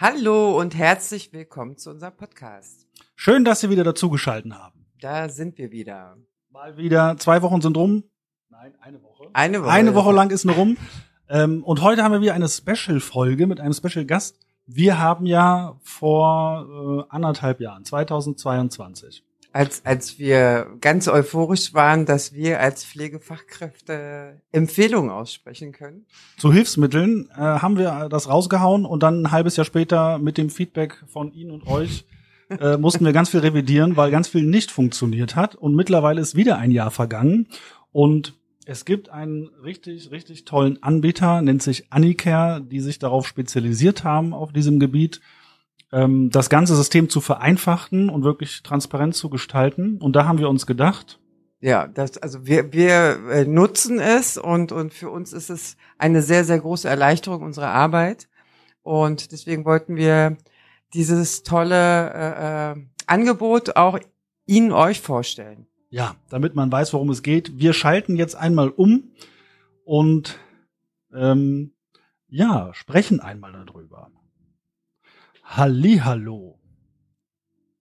Hallo und herzlich willkommen zu unserem Podcast. Schön, dass Sie wieder dazugeschalten haben. Da sind wir wieder. Mal wieder, zwei Wochen sind rum. Nein, eine Woche. Eine Woche. Eine Woche lang ist nur rum. Ähm, und heute haben wir wieder eine Special-Folge mit einem Special-Gast. Wir haben ja vor äh, anderthalb Jahren, 2022, Als, als wir ganz euphorisch waren, dass wir als Pflegefachkräfte Empfehlungen aussprechen können. zu Hilfsmitteln äh, haben wir das rausgehauen und dann ein halbes Jahr später mit dem Feedback von Ihnen und euch äh, mussten wir ganz viel revidieren, weil ganz viel nicht funktioniert hat. Und mittlerweile ist wieder ein Jahr vergangen und es gibt einen richtig, richtig tollen Anbieter, nennt sich Anicare, die sich darauf spezialisiert haben, auf diesem Gebiet, ähm, das ganze System zu vereinfachen und wirklich transparent zu gestalten. Und da haben wir uns gedacht, Ja, das, also wir, wir äh, nutzen es und, und für uns ist es eine sehr, sehr große Erleichterung unserer Arbeit. Und deswegen wollten wir dieses tolle äh, äh, Angebot auch Ihnen euch vorstellen. Ja, damit man weiß, worum es geht. Wir schalten jetzt einmal um und ähm, ja, sprechen einmal darüber. Hallihallo.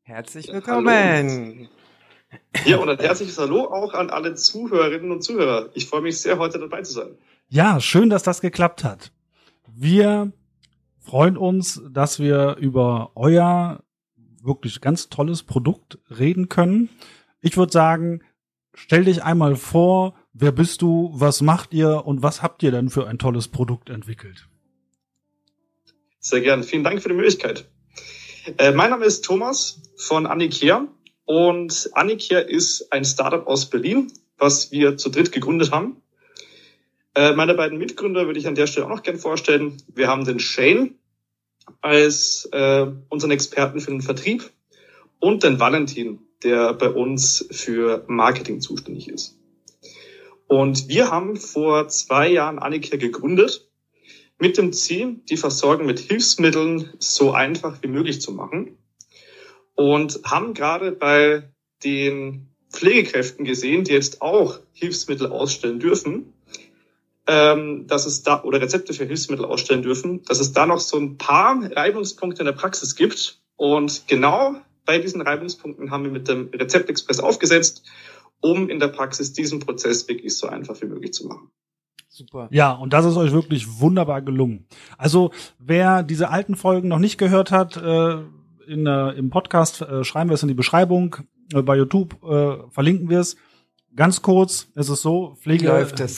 Herzlich willkommen. Ja, und ein herzliches Hallo auch an alle Zuhörerinnen und Zuhörer. Ich freue mich sehr, heute dabei zu sein. Ja, schön, dass das geklappt hat. Wir freuen uns, dass wir über euer wirklich ganz tolles Produkt reden können. Ich würde sagen, stell dich einmal vor, wer bist du, was macht ihr und was habt ihr denn für ein tolles Produkt entwickelt? Sehr gern. Vielen Dank für die Möglichkeit. Äh, mein Name ist Thomas von Anicare und Anicare ist ein Startup aus Berlin, was wir zu dritt gegründet haben. Äh, meine beiden Mitgründer würde ich an der Stelle auch noch gern vorstellen. Wir haben den Shane als äh, unseren Experten für den Vertrieb und den Valentin, der bei uns für Marketing zuständig ist. Und wir haben vor zwei Jahren Anicare gegründet mit dem Ziel, die Versorgung mit Hilfsmitteln so einfach wie möglich zu machen. Und haben gerade bei den Pflegekräften gesehen, die jetzt auch Hilfsmittel ausstellen dürfen, ähm, dass es da oder Rezepte für Hilfsmittel ausstellen dürfen, dass es da noch so ein paar Reibungspunkte in der Praxis gibt. Und genau bei diesen Reibungspunkten haben wir mit dem Rezeptexpress aufgesetzt, um in der Praxis diesen Prozess wirklich so einfach wie möglich zu machen. Super. Ja, und das ist euch wirklich wunderbar gelungen. Also, wer diese alten Folgen noch nicht gehört hat, äh, in, äh, im Podcast äh, schreiben wir es in die Beschreibung. Äh, bei YouTube äh, verlinken wir es. Ganz kurz, es ist so, Pflege.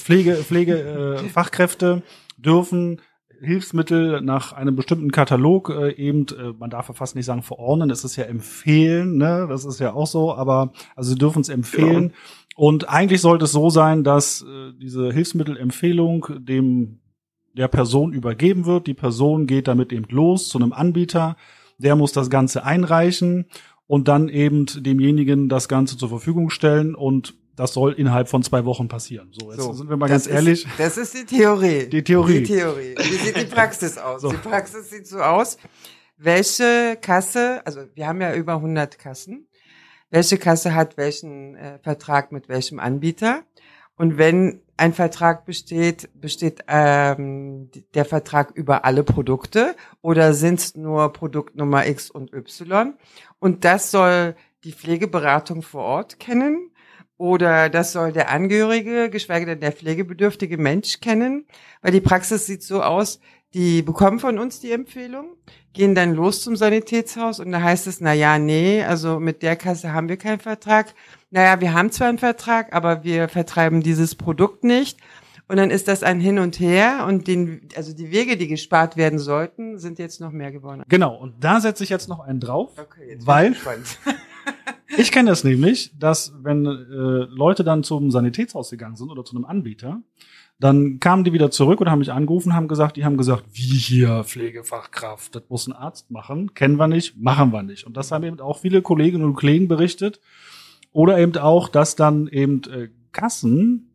Pflege, Pflege, äh, Fachkräfte dürfen Hilfsmittel nach einem bestimmten Katalog äh, eben, äh, man darf ja fast nicht sagen verordnen, es ist ja empfehlen, ne? das ist ja auch so, aber also sie dürfen es empfehlen. Und eigentlich sollte es so sein, dass äh, diese Hilfsmittelempfehlung dem der Person übergeben wird. Die Person geht damit eben los zu einem Anbieter, der muss das Ganze einreichen und dann eben demjenigen das Ganze zur Verfügung stellen und das soll innerhalb von zwei Wochen passieren. So, jetzt So, sind wir mal ganz ehrlich. Ist, das ist die Theorie. Die Theorie. Die Theorie. Wie sieht die Praxis aus? So. Die Praxis sieht so aus. Welche Kasse, also wir haben ja über 100 Kassen. Welche Kasse hat welchen äh, Vertrag mit welchem Anbieter? Und wenn ein Vertrag besteht, besteht ähm, der Vertrag über alle Produkte oder sind es nur Produktnummer X und Y? Und das soll die Pflegeberatung vor Ort kennen oder das soll der Angehörige, geschweige denn der pflegebedürftige Mensch kennen, weil die Praxis sieht so aus, die bekommen von uns die Empfehlung, gehen dann los zum Sanitätshaus und da heißt es, na ja, nee, also mit der Kasse haben wir keinen Vertrag. Naja, wir haben zwar einen Vertrag, aber wir vertreiben dieses Produkt nicht. Und dann ist das ein Hin und Her und den, also die Wege, die gespart werden sollten, sind jetzt noch mehr geworden. Genau, und da setze ich jetzt noch einen drauf. Okay, Weil- ich. Ich kenne das nämlich, dass wenn äh, Leute dann zum Sanitätshaus gegangen sind oder zu einem Anbieter, dann kamen die wieder zurück und haben mich angerufen, haben gesagt, die haben gesagt, wie hier Pflegefachkraft, das muss ein Arzt machen, kennen wir nicht, machen wir nicht. Und das haben eben auch viele Kolleginnen und Kollegen berichtet. Oder eben auch, dass dann eben äh, Kassen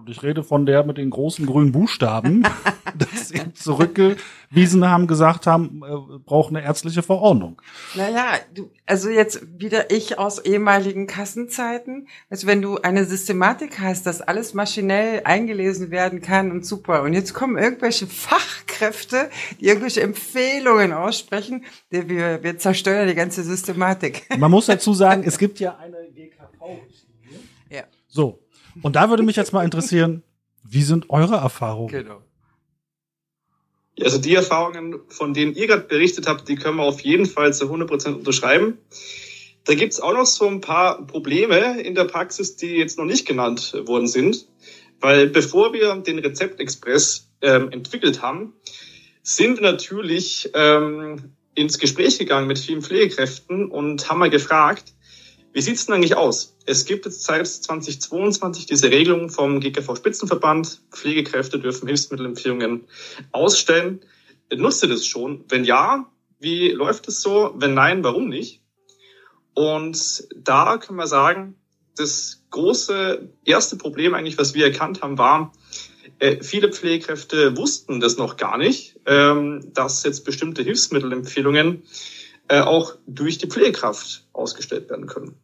Und ich rede von der mit den großen grünen Buchstaben, dass sie zurückgewiesen haben, gesagt haben, äh, braucht eine ärztliche Verordnung. Naja, du, also jetzt wieder ich aus ehemaligen Kassenzeiten. Also wenn du eine Systematik hast, dass alles maschinell eingelesen werden kann und super. Und jetzt kommen irgendwelche Fachkräfte, die irgendwelche Empfehlungen aussprechen, die wir, wir zerstören die ganze Systematik. Man muss dazu sagen, es gibt ja eine GKV-Richtlinie. Ja. So, und da würde mich jetzt mal interessieren, wie sind eure Erfahrungen? Genau. Also die Erfahrungen, von denen ihr gerade berichtet habt, die können wir auf jeden Fall zu 100% unterschreiben. Da gibt's auch noch so ein paar Probleme in der Praxis, die jetzt noch nicht genannt worden sind. Weil bevor wir den Rezeptexpress ähm, entwickelt haben, sind wir natürlich ähm, ins Gespräch gegangen mit vielen Pflegekräften und haben mal gefragt, wie sieht's denn eigentlich aus? Es gibt jetzt seit 2022 diese Regelung vom GKV Spitzenverband. Pflegekräfte dürfen Hilfsmittelempfehlungen ausstellen. Nutzt ihr das schon? Wenn ja, wie läuft es so? Wenn nein, warum nicht? Und da können wir sagen, das große erste Problem eigentlich, was wir erkannt haben, war, äh, viele Pflegekräfte wussten das noch gar nicht, ähm, dass jetzt bestimmte Hilfsmittelempfehlungen äh, auch durch die Pflegekraft ausgestellt werden können.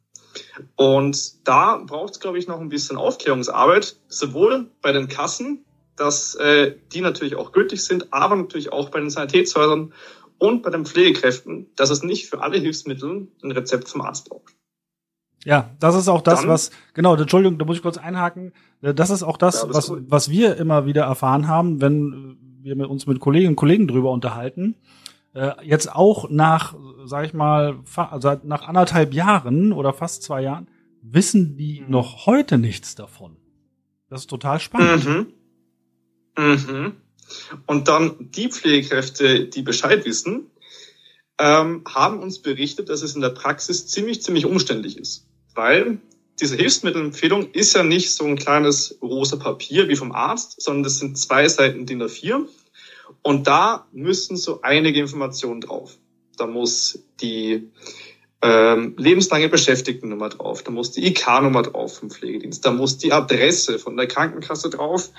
Und da braucht es, glaube ich, noch ein bisschen Aufklärungsarbeit, sowohl bei den Kassen, dass äh, die natürlich auch gültig sind, aber natürlich auch bei den Sanitätshäusern und bei den Pflegekräften, dass es nicht für alle Hilfsmittel ein Rezept vom Arzt braucht. Ja, das ist auch das, Dann, was, genau, Entschuldigung, da muss ich kurz einhaken. Äh, das ist auch das, ja, was, was wir immer wieder erfahren haben, wenn wir mit uns mit Kolleginnen und Kollegen drüber unterhalten äh, jetzt auch nach, sag ich mal, also nach anderthalb Jahren oder fast zwei Jahren, wissen die mhm. noch heute nichts davon. Das ist total spannend. Mhm. Mhm. Und dann die Pflegekräfte, die Bescheid wissen, ähm, haben uns berichtet, dass es in der Praxis ziemlich, ziemlich umständlich ist. Weil diese Hilfsmittelempfehlung ist ja nicht so ein kleines rosa Papier wie vom Arzt, sondern das sind zwei Seiten DIN A4 und da müssen so einige Informationen drauf. Da muss die ähm, lebenslange Beschäftigtennummer drauf, da muss die IK-Nummer drauf vom Pflegedienst, da muss die Adresse von der Krankenkasse drauf,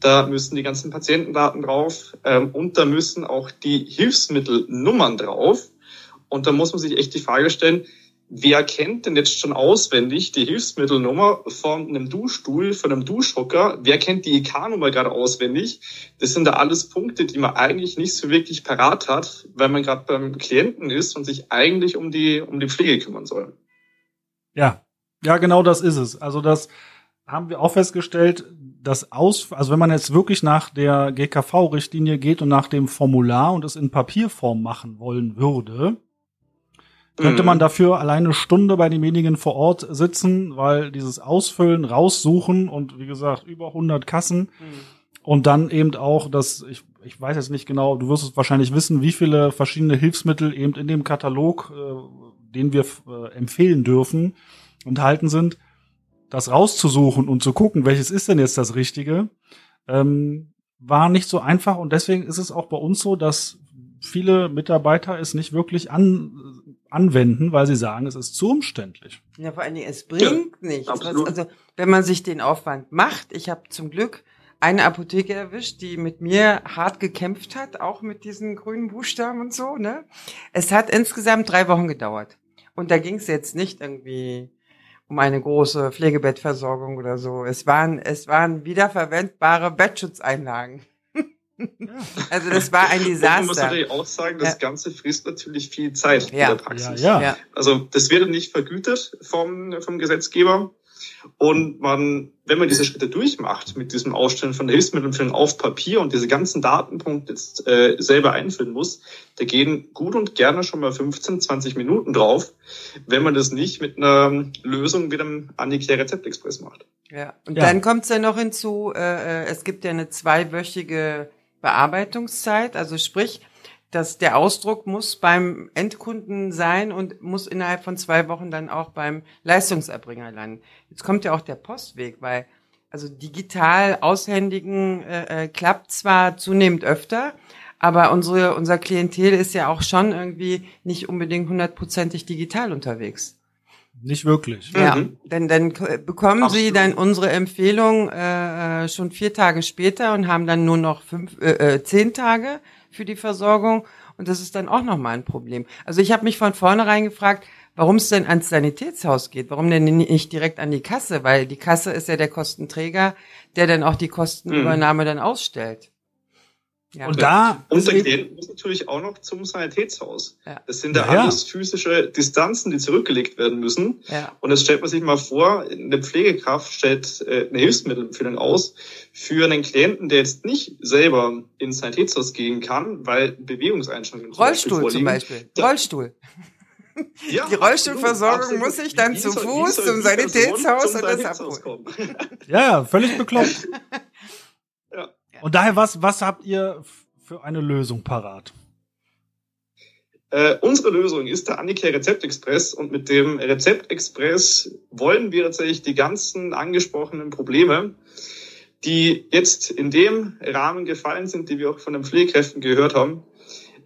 da müssen die ganzen Patientendaten drauf ähm, und da müssen auch die Hilfsmittelnummern drauf. Und da muss man sich echt die Frage stellen, wer kennt denn jetzt schon auswendig die Hilfsmittelnummer von einem Duschstuhl, von einem Duschhocker? Wer kennt die IK-Nummer gerade auswendig? Das sind da alles Punkte, die man eigentlich nicht so wirklich parat hat, weil man gerade beim Klienten ist und sich eigentlich um die, um die Pflege kümmern soll. Ja, ja, genau das ist es. Also das haben wir auch festgestellt, dass aus, also wenn man jetzt wirklich nach der GKV-Richtlinie geht und nach dem Formular und es in Papierform machen wollen würde, könnte man mhm. dafür alleine eine Stunde bei demjenigen vor Ort sitzen, weil dieses Ausfüllen, raussuchen und wie gesagt über 100 Kassen mhm. und dann eben auch das, ich, ich weiß jetzt nicht genau, du wirst es wahrscheinlich wissen, wie viele verschiedene Hilfsmittel eben in dem Katalog, äh, den wir äh, empfehlen dürfen, enthalten sind, das rauszusuchen und zu gucken, welches ist denn jetzt das Richtige, ähm, war nicht so einfach und deswegen ist es auch bei uns so, dass viele Mitarbeiter es nicht wirklich an, anwenden, weil sie sagen, es ist zu umständlich. Ja, vor allen Dingen, es bringt ja, nichts. Absolut. Also, wenn man sich den Aufwand macht, ich habe zum Glück eine Apotheke erwischt, die mit mir hart gekämpft hat, auch mit diesen grünen Buchstaben und so. Ne? Es hat insgesamt drei Wochen gedauert. Und da ging es jetzt nicht irgendwie um eine große Pflegebettversorgung oder so. Es waren, es waren wiederverwendbare Bettschutzeinlagen. Also das war ein Desaster. man muss natürlich auch sagen, das ja. Ganze frisst natürlich viel Zeit ja. in der Praxis. Ja, ja. Also das wird nicht vergütet vom, vom Gesetzgeber. Und man, wenn man diese Schritte durchmacht mit diesem Ausstellen von der Hilfsmittelempfehlung auf Papier und diese ganzen Datenpunkte jetzt äh, selber einfüllen muss, da gehen gut und gerne schon mal 15, 20 Minuten drauf, wenn man das nicht mit einer Lösung wie dem Annicare Rezept Express macht. Ja, und ja. dann kommt es ja noch hinzu, äh, äh, es gibt ja eine zweiwöchige Bearbeitungszeit, also sprich, dass der Ausdruck muss beim Endkunden sein und muss innerhalb von zwei Wochen dann auch beim Leistungserbringer landen. Jetzt kommt ja auch der Postweg, weil also digital aushändigen äh, äh, klappt zwar zunehmend öfter, aber unsere unser Klientel ist ja auch schon irgendwie nicht unbedingt hundertprozentig digital unterwegs. Nicht wirklich. Ja, mhm. dann, dann bekommen Absolut. sie dann unsere Empfehlung äh, äh, schon vier Tage später und haben dann nur noch fünf, äh, äh, zehn Tage für die Versorgung. Und das ist dann auch nochmal ein Problem. Also ich habe mich von vornherein gefragt, warum es denn ans Sanitätshaus geht. Warum denn nicht direkt an die Kasse? Weil die Kasse ist ja der Kostenträger, der dann auch die Kostenübernahme mhm. dann ausstellt. Ja. Und da und der Klient muss natürlich auch noch zum Sanitätshaus. Ja. Das sind ja, ja alles physische Distanzen, die zurückgelegt werden müssen. Ja. Und jetzt stellt man sich mal vor, eine Pflegekraft stellt äh, eine Hilfsmittelempfehlung aus für einen Klienten, der jetzt nicht selber ins Sanitätshaus gehen kann, weil Bewegungseinschränkungen Rollstuhl zum Beispiel. Da, Rollstuhl. Ja, die Rollstuhlversorgung absolut. muss ich dann zu Fuß zum Sanitätshaus und das abholen. Ja, völlig bekloppt. Und daher, was, was habt ihr für eine Lösung parat? Äh, unsere Lösung ist der Annika Rezeptexpress und mit dem Rezeptexpress wollen wir tatsächlich die ganzen angesprochenen Probleme, die jetzt in dem Rahmen gefallen sind, die wir auch von den Pflegekräften gehört haben,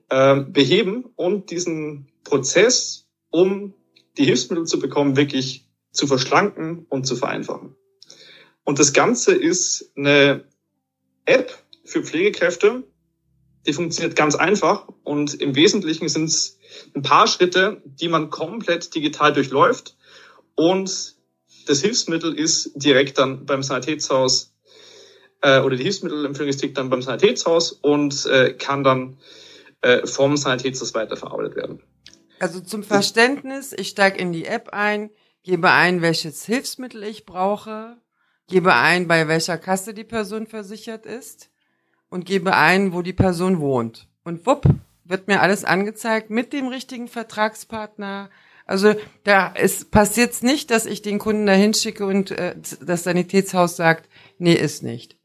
äh, beheben und diesen Prozess, um die Hilfsmittel zu bekommen, wirklich zu verschlanken und zu vereinfachen. Und das Ganze ist eine App für Pflegekräfte. Die funktioniert ganz einfach und im Wesentlichen sind es ein paar Schritte, die man komplett digital durchläuft und das Hilfsmittel ist direkt dann beim Sanitätshaus äh, oder die Hilfsmittelempfehlung ist direkt dann beim Sanitätshaus und äh, kann dann äh, vom Sanitätshaus weiterverarbeitet werden. Also zum Verständnis, ich steige in die App ein, gebe ein, welches Hilfsmittel ich brauche, gebe ein, bei welcher Kasse die Person versichert ist und gebe ein, wo die Person wohnt. Und wupp, wird mir alles angezeigt mit dem richtigen Vertragspartner. Also da ist passiert nicht, dass ich den Kunden dahin schicke und äh, das Sanitätshaus sagt, nee, ist nicht.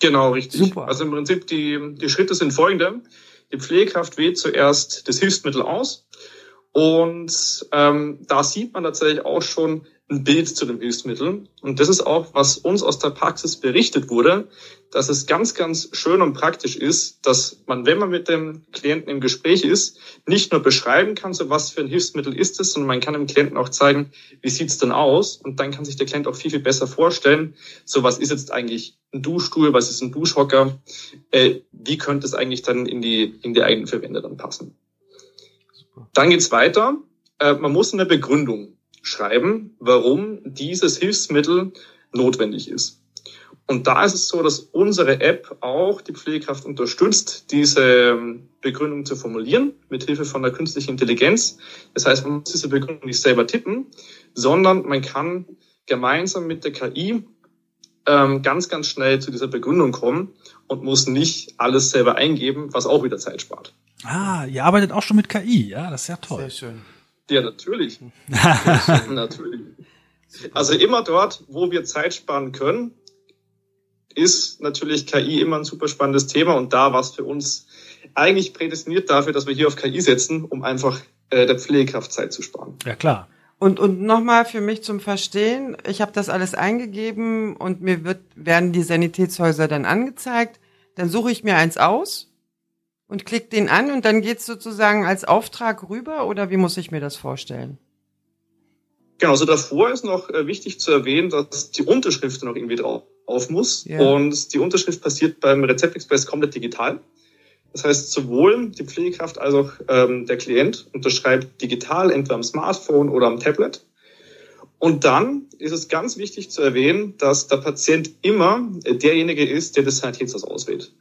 Genau, richtig. Super. Also im Prinzip die, die Schritte sind folgende. Die Pflegekraft wählt zuerst das Hilfsmittel aus und ähm, da sieht man tatsächlich auch schon, ein Bild zu dem Hilfsmittel. Und das ist auch, was uns aus der Praxis berichtet wurde, dass es ganz, ganz schön und praktisch ist, dass man, wenn man mit dem Klienten im Gespräch ist, nicht nur beschreiben kann, so was für ein Hilfsmittel ist es, sondern man kann dem Klienten auch zeigen, wie sieht's denn aus? Und dann kann sich der Klient auch viel, viel besser vorstellen, so was ist jetzt eigentlich ein Duschstuhl, was ist ein Duschhocker, äh, wie könnte es eigentlich dann in die, in die eigenen Verwende dann passen. Dann geht's weiter. Äh, man muss eine Begründung schreiben, warum dieses Hilfsmittel notwendig ist. Und da ist es so, dass unsere App auch die Pflegekraft unterstützt, diese ähm, Begründung zu formulieren, mit Hilfe von der künstlichen Intelligenz. Das heißt, man muss diese Begründung nicht selber tippen, sondern man kann gemeinsam mit der KI ähm, ganz, ganz schnell zu dieser Begründung kommen und muss nicht alles selber eingeben, was auch wieder Zeit spart. Ah, ihr arbeitet auch schon mit KI, ja, das ist ja toll. Sehr schön. Ja, natürlich. natürlich. Also immer dort, wo wir Zeit sparen können, ist natürlich KI immer ein super spannendes Thema und da war es für uns eigentlich prädestiniert dafür, dass wir hier auf KI setzen, um einfach äh, der Pflegekraft Zeit zu sparen. Ja, klar. Und, und nochmal für mich zum Verstehen, ich habe das alles eingegeben und mir wird, werden die Sanitätshäuser dann angezeigt. Dann suche ich mir eins aus und klickt den an und dann geht's sozusagen als Auftrag rüber oder wie muss ich mir das vorstellen? Genau, also davor ist noch äh, wichtig zu erwähnen, dass die Unterschrift noch irgendwie drauf auf muss. Ja. Und die Unterschrift passiert beim Rezeptexpress komplett digital. Das heißt, sowohl die Pflegekraft als auch ähm, der Klient unterschreibt digital, entweder am Smartphone oder am Tablet. Und dann ist es ganz wichtig zu erwähnen, dass der Patient immer derjenige ist, der das Sanitätshaus auswählt.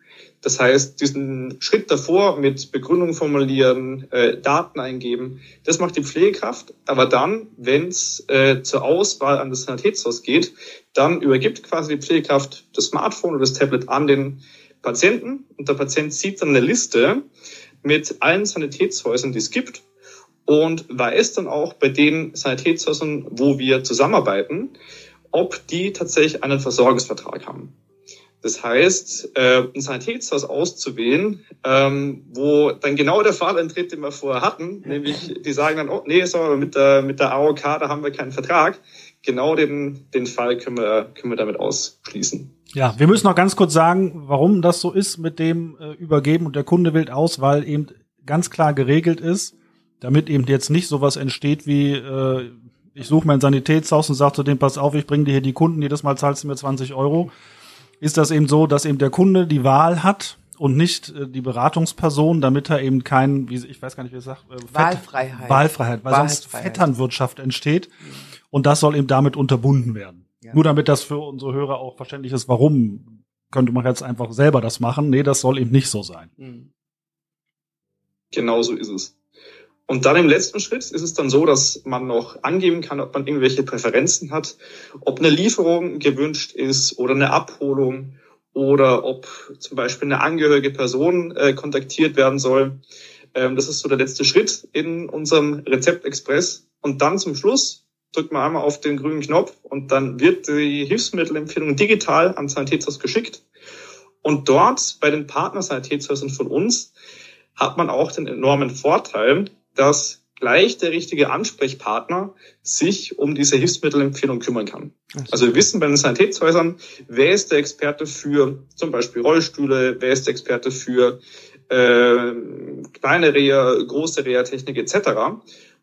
Das heißt, diesen Schritt davor mit Begründung formulieren, äh, Daten eingeben, das macht die Pflegekraft. Aber dann, wenn es äh, zur Auswahl an das Sanitätshaus geht, dann übergibt quasi die Pflegekraft das Smartphone oder das Tablet an den Patienten und der Patient sieht dann eine Liste mit allen Sanitätshäusern, die es gibt und weiß dann auch bei den Sanitätshäusern, wo wir zusammenarbeiten, ob die tatsächlich einen Versorgungsvertrag haben. Das heißt, äh, ein Sanitätshaus auszuwählen, ähm, wo dann genau der Fall eintritt, den wir vorher hatten, nämlich die sagen dann, oh nee, so, mit der, mit der AOK, da haben wir keinen Vertrag. Genau den, den Fall können wir, können wir damit ausschließen. Ja, wir müssen noch ganz kurz sagen, warum das so ist mit dem äh, Übergeben und der Kunde wählt aus, weil eben ganz klar geregelt ist, damit eben jetzt nicht sowas entsteht wie, äh, ich suche mein Sanitätshaus und sage zu dem, pass auf, ich bringe dir hier die Kunden, jedes Mal zahlst du mir 20 Euro, ist das eben so, dass eben der Kunde die Wahl hat und nicht äh, die Beratungsperson, damit er eben kein, wie ich weiß gar nicht, wie es sagt, äh, Fett, Wahlfreiheit. Wahlfreiheit, weil sonst. Vetternwirtschaft entsteht und das soll eben damit unterbunden werden. Ja. Nur damit das für unsere Hörer auch verständlich ist, warum könnte man jetzt einfach selber das machen? Nee, das soll eben nicht so sein. Mhm. Genau so ist es. Und dann im letzten Schritt ist es dann so, dass man noch angeben kann, ob man irgendwelche Präferenzen hat, ob eine Lieferung gewünscht ist oder eine Abholung oder ob zum Beispiel eine angehörige Person äh, kontaktiert werden soll. Ähm, das ist so der letzte Schritt in unserem Rezeptexpress. Und dann zum Schluss drückt man einmal auf den grünen Knopf und dann wird die Hilfsmittelempfehlung digital an Sanitätshaus geschickt. Und dort bei den Partner-Sanitätshäusern von uns hat man auch den enormen Vorteil, dass gleich der richtige Ansprechpartner sich um diese Hilfsmittelempfehlung kümmern kann. Also wir wissen bei den Sanitätshäusern, wer ist der Experte für zum Beispiel Rollstühle, wer ist der Experte für äh, kleine Reha, große Reha-Technik etc.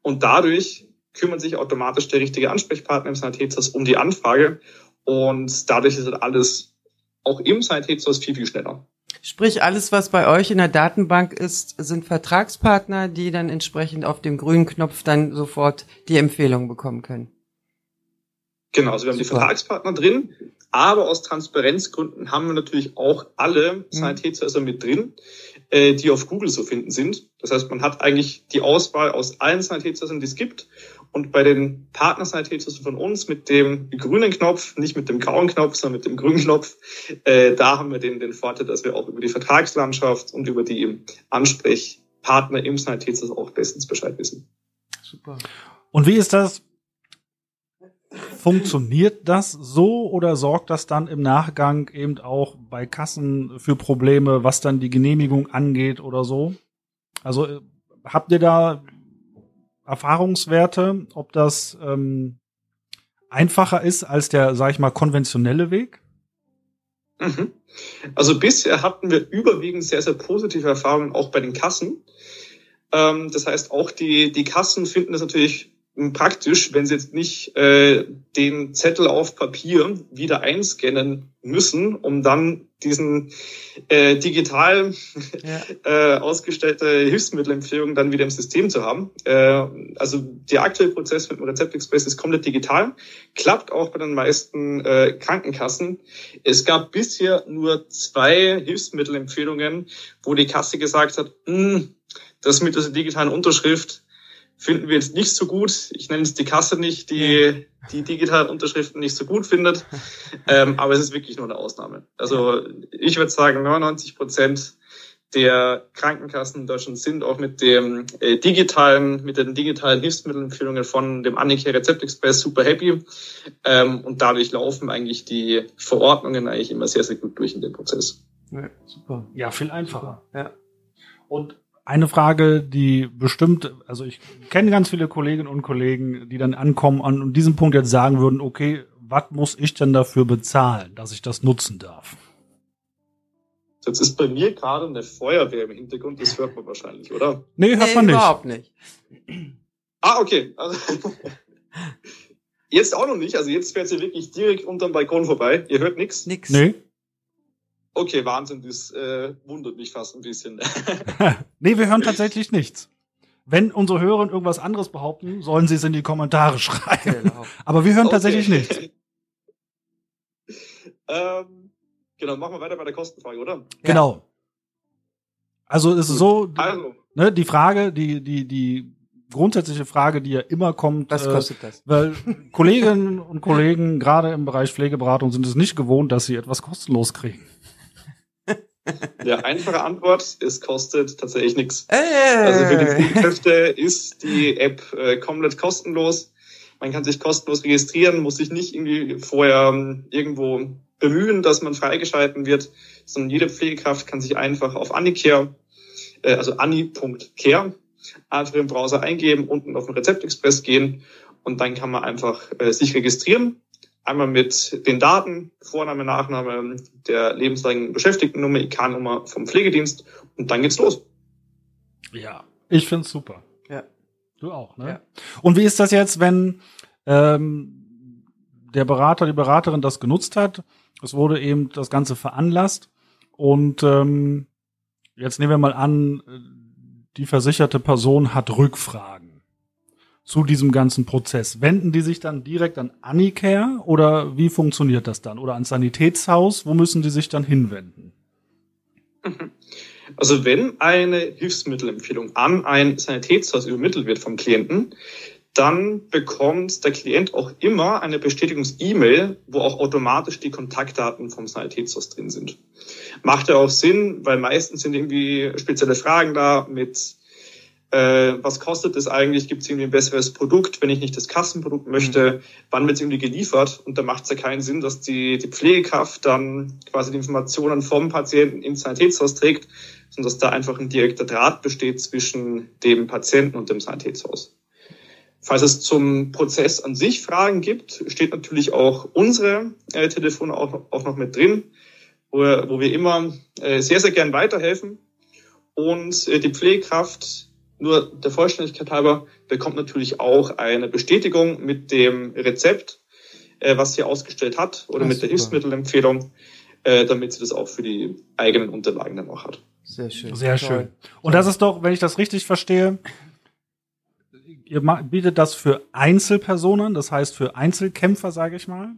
Und dadurch kümmert sich automatisch der richtige Ansprechpartner im Sanitätshaus um die Anfrage und dadurch ist halt alles auch im Sanitätshaus viel, viel schneller. Sprich, alles, was bei euch in der Datenbank ist, sind Vertragspartner, die dann entsprechend auf dem grünen Knopf dann sofort die Empfehlung bekommen können. Genau, also wir haben die Super. Vertragspartner drin, aber aus Transparenzgründen haben wir natürlich auch alle Mhm. Sanitätshäuser mit drin, äh, die auf Google zu finden sind. Das heißt, man hat eigentlich die Auswahl aus allen Sanitätshäusern, die es gibt. Und bei den Partner-Sanitätshäusern von uns mit dem grünen Knopf, nicht mit dem grauen Knopf, sondern mit dem grünen Knopf, äh, da haben wir den, den Vorteil, dass wir auch über die Vertragslandschaft und über die Ansprechpartner im Sanitätshaus auch bestens Bescheid wissen. Super. Und wie ist das? Funktioniert das so oder sorgt das dann im Nachgang eben auch bei Kassen für Probleme, was dann die Genehmigung angeht oder so? Also äh, habt ihr da Erfahrungswerte, ob das ähm, einfacher ist als der, sag ich mal, konventionelle Weg? Mhm. Also bisher hatten wir überwiegend sehr, sehr positive Erfahrungen auch bei den Kassen. Ähm, das heißt, auch die, die Kassen finden es natürlich praktisch, wenn sie jetzt nicht äh, den Zettel auf Papier wieder einscannen müssen, um dann diesen äh, digital Ja. äh, ausgestellte Hilfsmittelempfehlung dann wieder im System zu haben. Äh, also der aktuelle Prozess mit dem Rezeptexpress ist komplett digital, klappt auch bei den meisten äh, Krankenkassen. Es gab bisher nur zwei Hilfsmittelempfehlungen, wo die Kasse gesagt hat, "Hm, das mit dieser digitalen Unterschrift finden wir jetzt nicht so gut. Ich nenne es die Kasse nicht, die die digitalen Unterschriften nicht so gut findet. Ähm, aber es ist wirklich nur eine Ausnahme. Also ich würde sagen, 99 Prozent der Krankenkassen in Deutschland sind auch mit dem äh, digitalen, mit den digitalen Hilfsmittelempfehlungen von dem Annika Rezeptexpress super happy. Ähm, und dadurch laufen eigentlich die Verordnungen eigentlich immer sehr, sehr gut durch in dem Prozess. Ja, super. Ja, viel einfacher. Ja. Und eine Frage, die bestimmt, also ich kenne ganz viele Kolleginnen und Kollegen, die dann ankommen und an diesem Punkt jetzt sagen würden, okay, was muss ich denn dafür bezahlen, dass ich das nutzen darf? Jetzt ist bei mir gerade eine Feuerwehr im Hintergrund, das hört man wahrscheinlich, oder? Nee, hört Nee, man nicht. überhaupt nicht. Ah, okay. Also, jetzt auch noch nicht. Also jetzt fährt sie wirklich direkt unterm Balkon vorbei. Ihr hört nichts. Nix. Nee. Okay, Wahnsinn, das äh, wundert mich fast ein bisschen. nee, wir hören tatsächlich nichts. Wenn unsere Hörer irgendwas anderes behaupten, sollen sie es in die Kommentare schreiben. Genau. Aber wir hören Okay. tatsächlich nichts. ähm, genau, machen wir weiter bei der Kostenfrage, oder? Genau. Also es ist so, Also, ne, die Frage, die, die, die grundsätzliche Frage, die ja immer kommt, Was äh, kostet das? weil Kolleginnen und Kollegen gerade im Bereich Pflegeberatung sind es nicht gewohnt, dass sie etwas kostenlos kriegen. Ja, einfache Antwort, es kostet tatsächlich nichts. Äh. Also für die Pflegekräfte ist die App äh, komplett kostenlos. Man kann sich kostenlos registrieren, muss sich nicht irgendwie vorher ähm, irgendwo bemühen, dass man freigeschalten wird, sondern jede Pflegekraft kann sich einfach auf Annicare, äh, also anni.care, einfach im Browser eingeben, unten auf den Rezeptexpress gehen und dann kann man einfach äh, sich registrieren. Einmal mit den Daten, Vorname, Nachname, der lebenslangen Beschäftigtennummer, IK-Nummer vom Pflegedienst und dann geht's los. Ja. Ich find's super. Ja. Du auch, ne? Ja. Und wie ist das jetzt, wenn ähm, der Berater, die Beraterin das genutzt hat? Es wurde eben das Ganze veranlasst und ähm, jetzt nehmen wir mal an, äh, die versicherte Person hat Rückfragen zu diesem ganzen Prozess. Wenden die sich dann direkt an Anicare oder wie funktioniert das dann? Oder ans Sanitätshaus? Wo müssen die sich dann hinwenden? Also wenn eine Hilfsmittelempfehlung an ein Sanitätshaus übermittelt wird vom Klienten, dann bekommt der Klient auch immer eine Bestätigungs-E-Mail, wo auch automatisch die Kontaktdaten vom Sanitätshaus drin sind. Macht ja auch Sinn, weil meistens sind irgendwie spezielle Fragen da mit äh, was kostet es eigentlich? Gibt es irgendwie ein besseres Produkt, wenn ich nicht das Kassenprodukt möchte? Mhm. Wann wird es irgendwie geliefert? Und da macht es ja keinen Sinn, dass die, die Pflegekraft dann quasi die Informationen vom Patienten ins Sanitätshaus trägt, sondern dass da einfach ein direkter Draht besteht zwischen dem Patienten und dem Sanitätshaus. Falls es zum Prozess an sich Fragen gibt, steht natürlich auch unsere äh, Telefone auch, auch noch mit drin, wo, wo wir immer äh, sehr, sehr gern weiterhelfen. Und äh, die Pflegekraft nur der Vollständigkeit halber bekommt natürlich auch eine Bestätigung mit dem Rezept, äh, was sie ausgestellt hat, oder Ach, mit der Hilfsmittelempfehlung, äh, damit sie das auch für die eigenen Unterlagen dann auch hat. Sehr schön. Sehr Toll. schön. Und das ist doch, wenn ich das richtig verstehe, ihr bietet das für Einzelpersonen, das heißt für Einzelkämpfer, sage ich mal,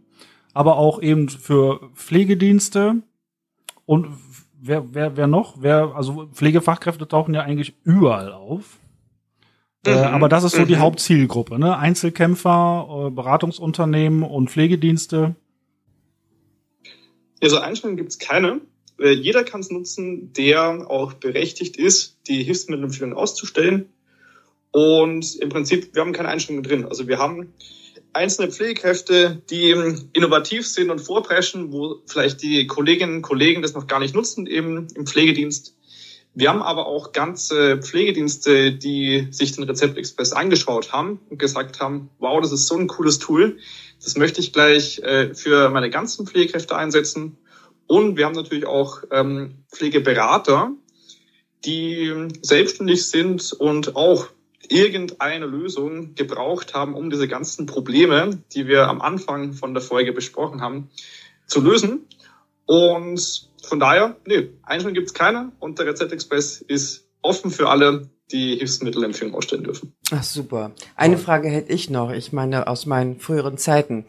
aber auch eben für Pflegedienste und wer, wer, wer noch? Wer, also Pflegefachkräfte tauchen ja eigentlich überall auf. Äh, mhm. Äh, aber das ist so mhm. die Hauptzielgruppe, ne? Einzelkämpfer, äh, Beratungsunternehmen und Pflegedienste. Also Einschränkungen gibt es keine. Äh, jeder kann es nutzen, der auch berechtigt ist, die Hilfsmittelempfehlung auszustellen. Und im Prinzip, wir haben keine Einschränkungen drin. Also wir haben einzelne Pflegekräfte, die innovativ sind und vorpreschen, wo vielleicht die Kolleginnen und Kollegen das noch gar nicht nutzen eben im Pflegedienst. Wir haben aber auch ganze Pflegedienste, die sich den Rezeptexpress angeschaut haben und gesagt haben, wow, das ist so ein cooles Tool, das möchte ich gleich äh, für meine ganzen Pflegekräfte einsetzen. Und wir haben natürlich auch ähm, Pflegeberater, die selbstständig sind und auch irgendeine Lösung gebraucht haben, um diese ganzen Probleme, die wir am Anfang von der Folge besprochen haben, zu lösen. Und von daher, nee, Einschränkungen gibt es keine und der Rezeptexpress ist offen für alle, die Hilfsmittelempfehlung ausstellen dürfen. Ach super. Eine Frage hätte ich noch. Ich meine aus meinen früheren Zeiten.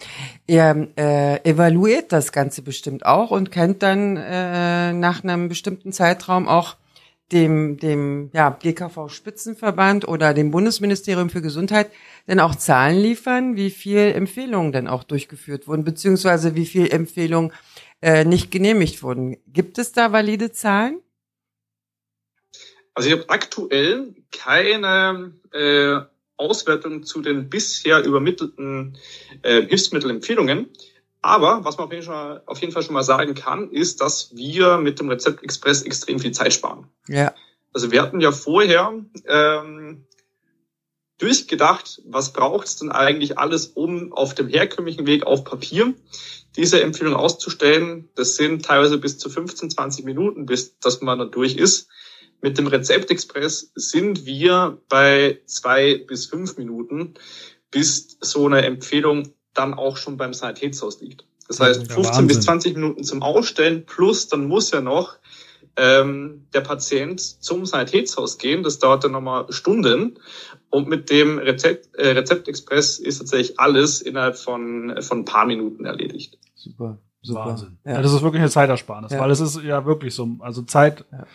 Ihr äh, evaluiert das Ganze bestimmt auch und kennt dann äh, nach einem bestimmten Zeitraum auch dem, dem ja, GKV-Spitzenverband oder dem Bundesministerium für Gesundheit denn auch Zahlen liefern, wie viel Empfehlungen denn auch durchgeführt wurden, beziehungsweise wie viel Empfehlungen äh, nicht genehmigt wurden. Gibt es da valide Zahlen? Also ich habe aktuell keine äh, Auswertung zu den bisher übermittelten äh, Hilfsmittelempfehlungen. Aber was man auf jeden, Fall, schon mal sagen kann, ist, dass wir mit dem Rezept Express extrem viel Zeit sparen. Ja. Also wir hatten ja vorher ähm, durchgedacht, was braucht es denn eigentlich alles, um auf dem herkömmlichen Weg auf Papier diese Empfehlung auszustellen. Das sind teilweise bis zu 15, 20 Minuten, bis dass man da durch ist. Mit dem Rezept Express sind wir bei zwei bis fünf Minuten, bis so eine Empfehlung dann auch schon beim Sanitätshaus liegt. Das heißt, 15 Wahnsinn. bis 20 Minuten zum Ausstellen plus dann muss ja noch ähm, der Patient zum Sanitätshaus gehen. Das dauert dann nochmal Stunden. Und mit dem Rezept, äh, Rezeptexpress ist tatsächlich alles innerhalb von, von ein paar Minuten erledigt. Super. Super. Wahnsinn. Ja. ja. das ist wirklich eine Zeitersparnis, ja. weil es ist ja wirklich so, also Zeit, ja.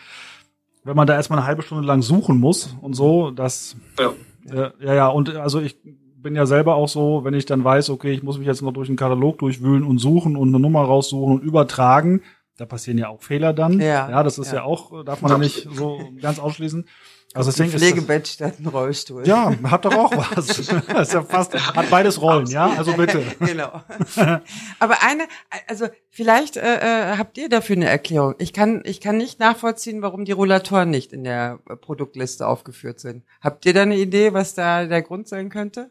wenn man da erstmal eine halbe Stunde lang suchen muss und so, das, ja, ja, ja, ja und also ich bin ja selber auch so, wenn ich dann weiß, okay, ich muss mich jetzt noch durch den Katalog durchwühlen und suchen und eine Nummer raussuchen und übertragen, da passieren ja auch Fehler dann. Ja, ja das ist ja, ja auch, darf man ja nicht so ganz ausschließen. Also deswegen Pflegebett ist statt ein Rollstuhl. Ja, hat doch auch was. das ist ja fast, hat beides Rollen, ja? Also bitte. genau. Aber eine, also vielleicht äh, äh, habt ihr dafür eine Erklärung. Ich kann, ich kann nicht nachvollziehen, warum die Rollatoren nicht in der Produktliste aufgeführt sind. Habt ihr da eine Idee, was da der Grund sein könnte?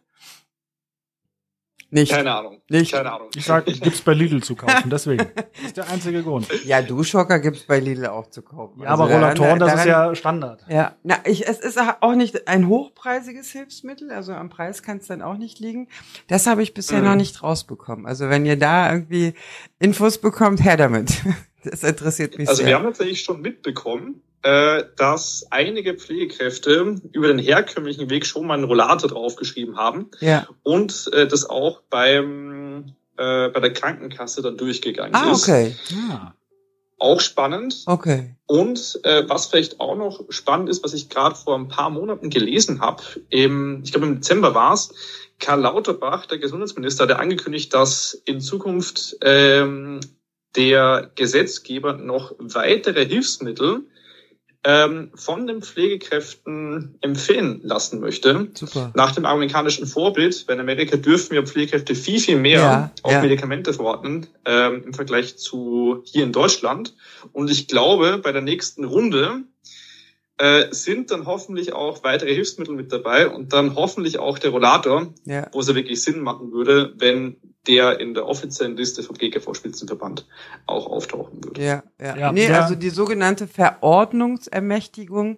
Nicht. Keine Ahnung. Nicht. Keine Ahnung. Ich sag, gibt's bei Lidl zu kaufen, deswegen. Das ist der einzige Grund. Ja, Duschhocker gibt's bei Lidl auch zu kaufen. Ja, aber Also daran- Rollatoren, das ist daran- ja Standard. Ja, na, ich, es ist auch nicht ein hochpreisiges Hilfsmittel, also am Preis kann es dann auch nicht liegen. Das habe ich bisher Mhm. noch nicht rausbekommen. Also wenn ihr da irgendwie Infos bekommt, her damit. Das interessiert mich Also wir sehr. haben tatsächlich schon mitbekommen, äh, dass einige Pflegekräfte über den herkömmlichen Weg schon mal einen Rollator draufgeschrieben haben Ja. und äh, das auch beim äh, bei der Krankenkasse dann durchgegangen Ah, ist. okay. Ja. Auch spannend. Okay. Und äh, was vielleicht auch noch spannend ist, was ich gerade vor ein paar Monaten gelesen habe, im, ich glaube im Dezember war es, Karl Lauterbach, der Gesundheitsminister, hat angekündigt, dass in Zukunft ähm, der Gesetzgeber noch weitere Hilfsmittel ähm, von den Pflegekräften empfehlen lassen möchte. Super. Nach dem amerikanischen Vorbild, weil in Amerika dürfen ja Pflegekräfte viel, viel mehr Ja, auf ja. Medikamente verordnen ähm, im Vergleich zu hier in Deutschland. Und ich glaube, bei der nächsten Runde äh, sind dann hoffentlich auch weitere Hilfsmittel mit dabei und dann hoffentlich auch der Rollator, Ja. wo es ja wirklich Sinn machen würde, wenn der in der offiziellen Liste vom GKV-Spitzenverband auch auftauchen würde. Ja, ja. Ja, nee, der- also die sogenannte Verordnungsermächtigung,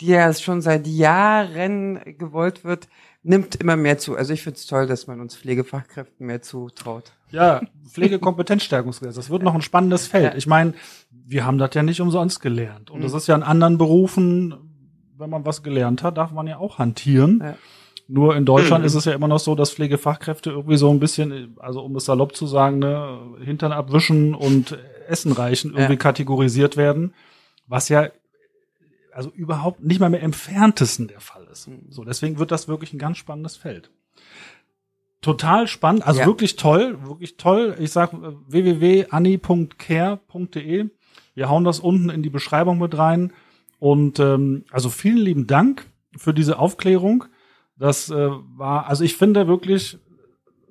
die ja schon seit Jahren gewollt wird, nimmt immer mehr zu. Also ich finde es toll, dass man uns Pflegefachkräften mehr zutraut. Ja, Pflegekompetenzstärkungsgesetz. Das wird noch ein spannendes Feld. Ich meine, wir haben das ja nicht umsonst gelernt. Und Mhm. das ist ja in anderen Berufen, wenn man was gelernt hat, darf man ja auch hantieren. Ja. Nur in Deutschland Mhm. ist es ja immer noch so, dass Pflegefachkräfte irgendwie so ein bisschen, also um es salopp zu sagen, ne, Hintern abwischen und Essen reichen irgendwie Ja. kategorisiert werden, was ja also überhaupt nicht mal mehr entferntesten der Fall ist. Mhm. So, deswegen wird das wirklich ein ganz spannendes Feld. Total spannend, also Ja. wirklich toll, wirklich toll. Ich sag äh, www.anni.care.de. Wir hauen das unten in die Beschreibung mit rein. Und ähm, also vielen lieben Dank für diese Aufklärung. Das äh, war, also ich finde wirklich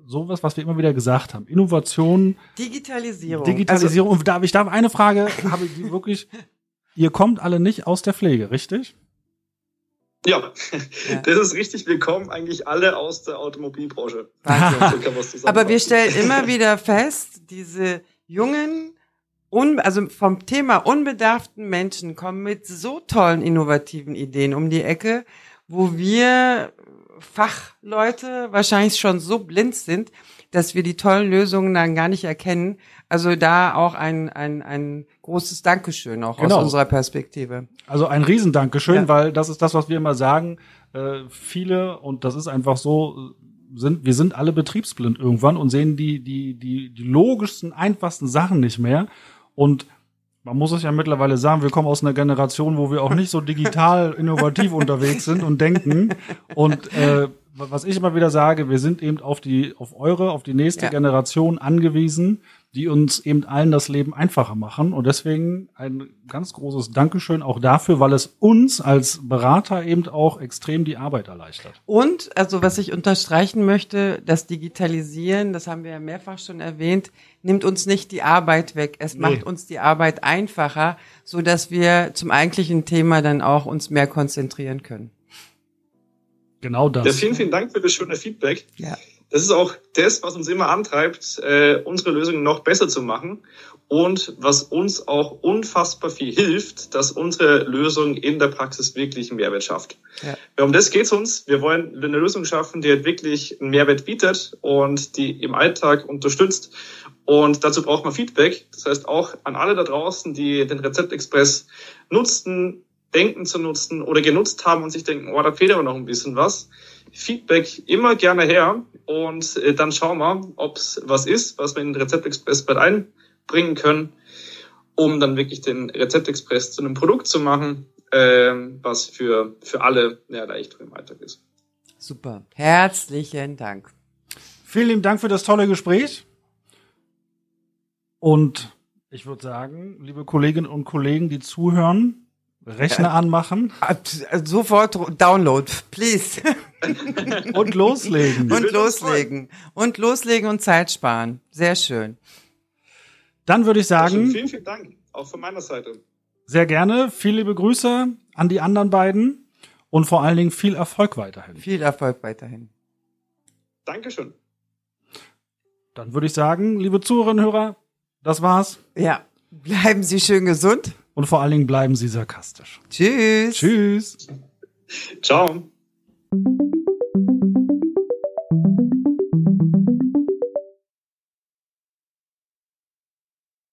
sowas, was wir immer wieder gesagt haben. Innovation, Digitalisierung. Digitalisierung. Und darf, ich darf eine Frage, habe ich die wirklich, ihr kommt alle nicht aus der Pflege, richtig? Ja, Ja. das ist richtig. Wir kommen eigentlich alle aus der Automobilbranche. Also, Aber wir stellen immer wieder fest, diese jungen, un, also vom Thema unbedarften Menschen kommen mit so tollen innovativen Ideen um die Ecke, wo wir Fachleute wahrscheinlich schon so blind sind, dass wir die tollen Lösungen dann gar nicht erkennen. Also da auch ein, ein, ein großes Dankeschön auch Genau. aus unserer Perspektive. Also ein Riesendankeschön, Ja. weil das ist das, was wir immer sagen. Äh, viele, und das ist einfach so, sind, wir sind alle betriebsblind irgendwann und sehen die, die, die, die logischsten, einfachsten Sachen nicht mehr. Und man muss es ja mittlerweile sagen, wir kommen aus einer Generation, wo wir auch nicht so digital innovativ unterwegs sind und denken. Und äh, was ich immer wieder sage, wir sind eben auf die, auf eure, auf die nächste Ja. Generation angewiesen, die uns eben allen das Leben einfacher machen. Und deswegen ein ganz großes Dankeschön auch dafür, weil es uns als Berater eben auch extrem die Arbeit erleichtert. Und, also was ich unterstreichen möchte, das Digitalisieren, das haben wir ja mehrfach schon erwähnt, nimmt uns nicht die Arbeit weg. Es Nee. macht uns die Arbeit einfacher, so dass wir zum eigentlichen Thema dann auch uns mehr konzentrieren können. Genau das. Ja, vielen, vielen Dank für das schöne Feedback. Ja. Das ist auch das, was uns immer antreibt, äh, unsere Lösungen noch besser zu machen und was uns auch unfassbar viel hilft, dass unsere Lösung in der Praxis wirklich einen Mehrwert schafft. Ja. Um das geht's uns. Wir wollen eine Lösung schaffen, die halt wirklich einen Mehrwert bietet und die im Alltag unterstützt. Und dazu braucht man Feedback. Das heißt auch an alle da draußen, die den Rezeptexpress nutzen, denken zu nutzen oder genutzt haben und sich denken, oh, da fehlt aber noch ein bisschen was. Feedback immer gerne her und äh, dann schauen wir, ob es was ist, was wir in den Rezeptexpress bald einbringen können, um dann wirklich den Rezeptexpress zu einem Produkt zu machen, ähm, was für, für alle eine Erleichterung im Alltag ist. Super. Herzlichen Dank. Vielen lieben Dank für das tolle Gespräch. Und ich würde sagen, liebe Kolleginnen und Kollegen, die zuhören, Rechner anmachen Sofort Download, please. und loslegen. Und loslegen. Und loslegen und Zeit sparen. Sehr schön. Dann würde ich Also sagen, vielen, vielen Dank, auch von meiner Seite. sehr gerne, viele liebe Grüße an die anderen beiden und vor allen Dingen viel Erfolg weiterhin. Viel Erfolg weiterhin. Dankeschön. dann würde ich sagen, liebe Zuhörerinnen und Hörer, das war's. Ja, bleiben Sie schön gesund. Und vor allen Dingen bleiben Sie sarkastisch. Tschüss. Tschüss. Ciao. thank you